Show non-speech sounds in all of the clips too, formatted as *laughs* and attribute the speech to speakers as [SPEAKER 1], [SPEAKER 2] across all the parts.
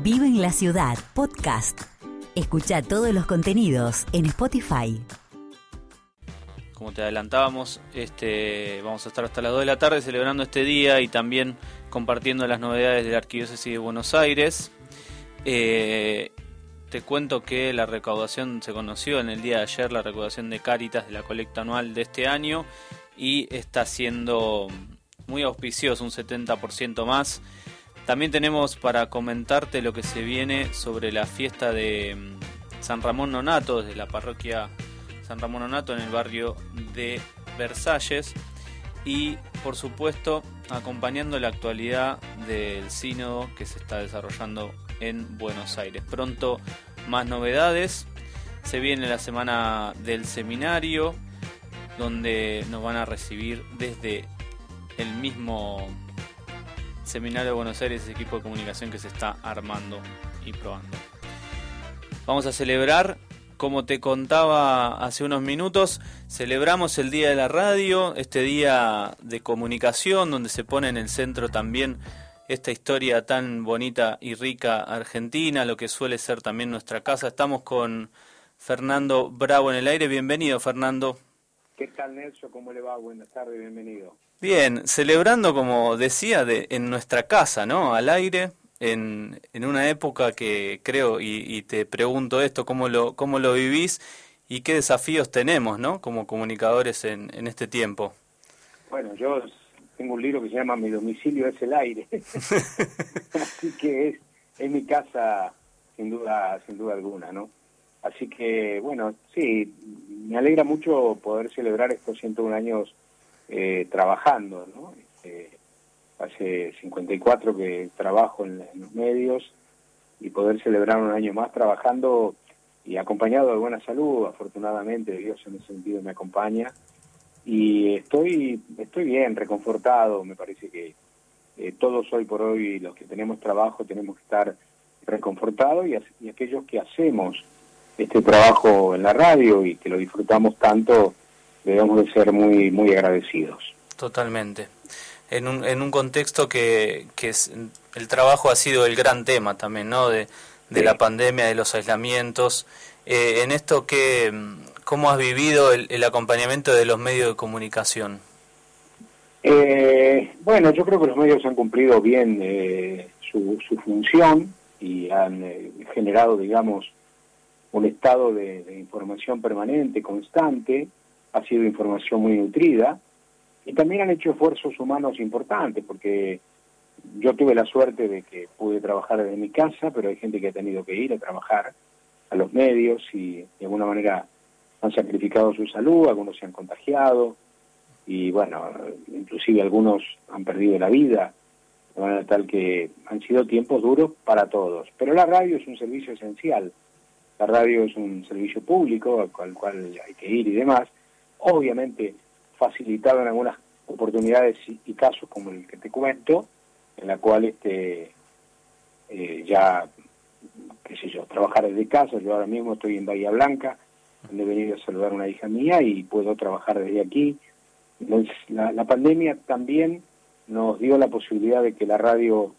[SPEAKER 1] Vive en la Ciudad, podcast. Escucha todos los contenidos en Spotify.
[SPEAKER 2] Como te adelantábamos, este, vamos a estar hasta las 2 de la tarde celebrando este día y también compartiendo las novedades de la Arquidiócesis de Buenos Aires. Eh, te cuento que la recaudación se conoció en el día de ayer, la recaudación de Cáritas de la colecta anual de este año y está siendo muy auspicioso, un 70% más. También tenemos para comentarte lo que se viene sobre la fiesta de mm, San Ramón Nonato, desde la parroquia San Ramón Nonato en el barrio de Versalles. Y por supuesto, acompañando la actualidad del sínodo que se está desarrollando en Buenos Aires. Pronto más novedades. Se viene la semana del seminario, donde nos van a recibir desde el mismo Seminario de Buenos Aires, ese equipo de comunicación que se está armando y probando. Vamos a celebrar, como te contaba hace unos minutos, celebramos el Día de la Radio, este día de comunicación donde se pone en el centro también esta historia tan bonita y rica argentina, lo que suele ser también nuestra casa. Estamos con Fernando Bravo en el aire. Bienvenido, Fernando.
[SPEAKER 3] ¿Qué tal, Nelson? ¿Cómo le va? Buenas tardes, bienvenido.
[SPEAKER 2] Bien, celebrando, como decía, de, en nuestra casa, ¿no? Al aire, en, en una época que creo, y, te pregunto esto, ¿cómo lo, ¿cómo lo vivís y qué desafíos tenemos, ¿no? Como comunicadores en, en este tiempo.
[SPEAKER 3] Bueno, yo tengo un libro que se llama Mi domicilio es el aire, *laughs* *laughs* así que es, es mi casa sin duda, sin duda alguna, ¿no? Así que, bueno, sí, me alegra mucho poder celebrar estos 101 años eh, trabajando, ¿no? Este, hace 54 que trabajo en, los medios y poder celebrar un año más trabajando y acompañado de buena salud, afortunadamente Dios en ese sentido me acompaña y estoy estoy bien, reconfortado, me parece que eh, todos hoy por hoy los que tenemos trabajo tenemos que estar reconfortados y aquellos que hacemos este trabajo en la radio y que lo disfrutamos tanto, debemos de ser muy, muy agradecidos.
[SPEAKER 2] Totalmente. En un, en un contexto que, que es, el trabajo ha sido el gran tema también, ¿no? De, de la pandemia, de los aislamientos. Eh, en esto, que, ¿cómo has vivido el, acompañamiento de los medios de comunicación?
[SPEAKER 3] Eh, bueno, yo creo que los medios han cumplido bien eh, su, su función y han generado, digamos, un estado de, de información permanente, constante, ha sido información muy nutrida y también han hecho esfuerzos humanos importantes porque yo tuve la suerte de que pude trabajar desde mi casa, pero hay gente que ha tenido que ir a trabajar a los medios y de alguna manera han sacrificado su salud, algunos se han contagiado y bueno, inclusive algunos han perdido la vida, de manera tal que han sido tiempos duros para todos. Pero la radio es un servicio esencial, la radio es un servicio público al cual hay que ir y demás, obviamente facilitado en algunas oportunidades y, casos como el que te cuento, en la cual este eh, ya, qué sé yo, trabajar desde casa, yo ahora mismo estoy en Bahía Blanca, donde he venido a saludar a una hija mía y puedo trabajar desde aquí. La, la pandemia también nos dio la posibilidad de que la radio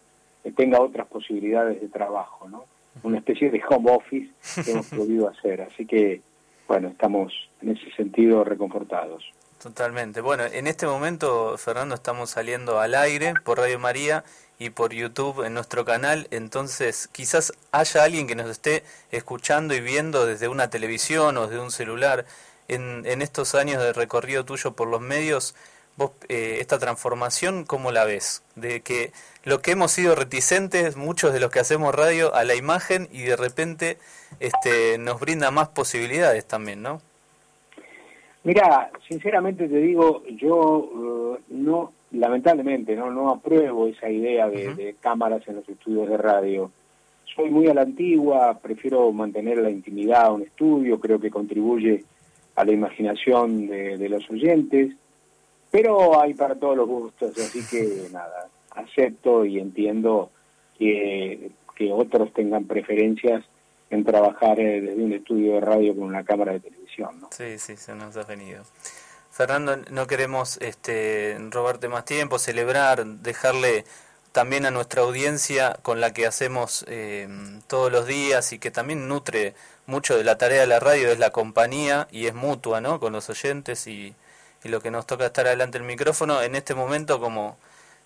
[SPEAKER 3] tenga otras posibilidades de trabajo, ¿no? Una especie de home office que hemos podido hacer. Así que bueno, estamos en ese sentido reconfortados.
[SPEAKER 2] Totalmente. Bueno, en este momento, Fernando, estamos saliendo al aire por Radio María y por YouTube en nuestro canal, entonces quizás haya alguien que nos esté escuchando y viendo desde una televisión o desde un celular. En, en estos años de recorrido tuyo por los medios, vos eh, esta transformación, ¿cómo la ves? De que lo que hemos sido reticentes, muchos de los que hacemos radio, a la imagen y de repente este, nos brinda más posibilidades también, ¿no?
[SPEAKER 3] Mira, sinceramente te digo, yo eh, no, lamentablemente, no, no apruebo esa idea de, cámaras en los estudios de radio. Soy muy a la antigua, prefiero mantener la intimidad un estudio, creo que contribuye a la imaginación de, de los oyentes, pero hay para todos los gustos, así que *laughs* nada, acepto y entiendo que, que otros tengan preferencias en trabajar eh, desde un estudio de radio con una cámara de televisión. ¿no?
[SPEAKER 2] Sí, sí, se nos ha venido. Fernando, no queremos este, robarte más tiempo, celebrar, dejarle también a nuestra audiencia con la que hacemos eh, todos los días y que también nutre mucho de la tarea de la radio, es la compañía y es mutua, ¿no? Con los oyentes y, y lo que nos toca estar adelante el micrófono, en este momento como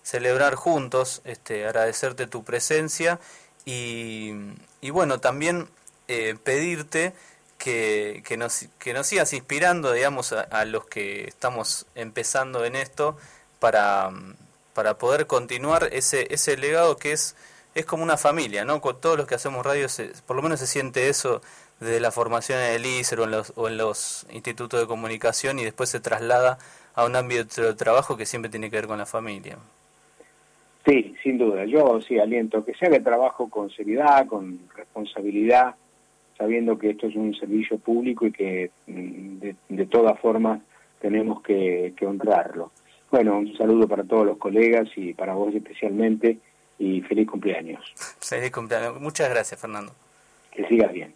[SPEAKER 2] celebrar juntos, este, agradecerte tu presencia y, y bueno, también eh, pedirte que, que, nos, que nos sigas inspirando, digamos, a, los que estamos empezando en esto para, para poder continuar ese, ese legado que es, es como una familia, ¿no? Con todos los que hacemos radio, por lo menos se siente eso de la formación en el ISER o en, los, o en los institutos de comunicación y después se traslada a un ámbito de trabajo que siempre tiene que ver con la familia.
[SPEAKER 3] Sí, sin duda. Yo sí aliento que se haga el trabajo con seriedad, con responsabilidad, sabiendo que esto es un servicio público y que mm, de, de todas formas tenemos que, que honrarlo. Bueno, un saludo para todos los colegas y para vos especialmente y feliz cumpleaños.
[SPEAKER 2] Feliz cumpleaños. Muchas gracias, Fernando.
[SPEAKER 3] Que sigas bien.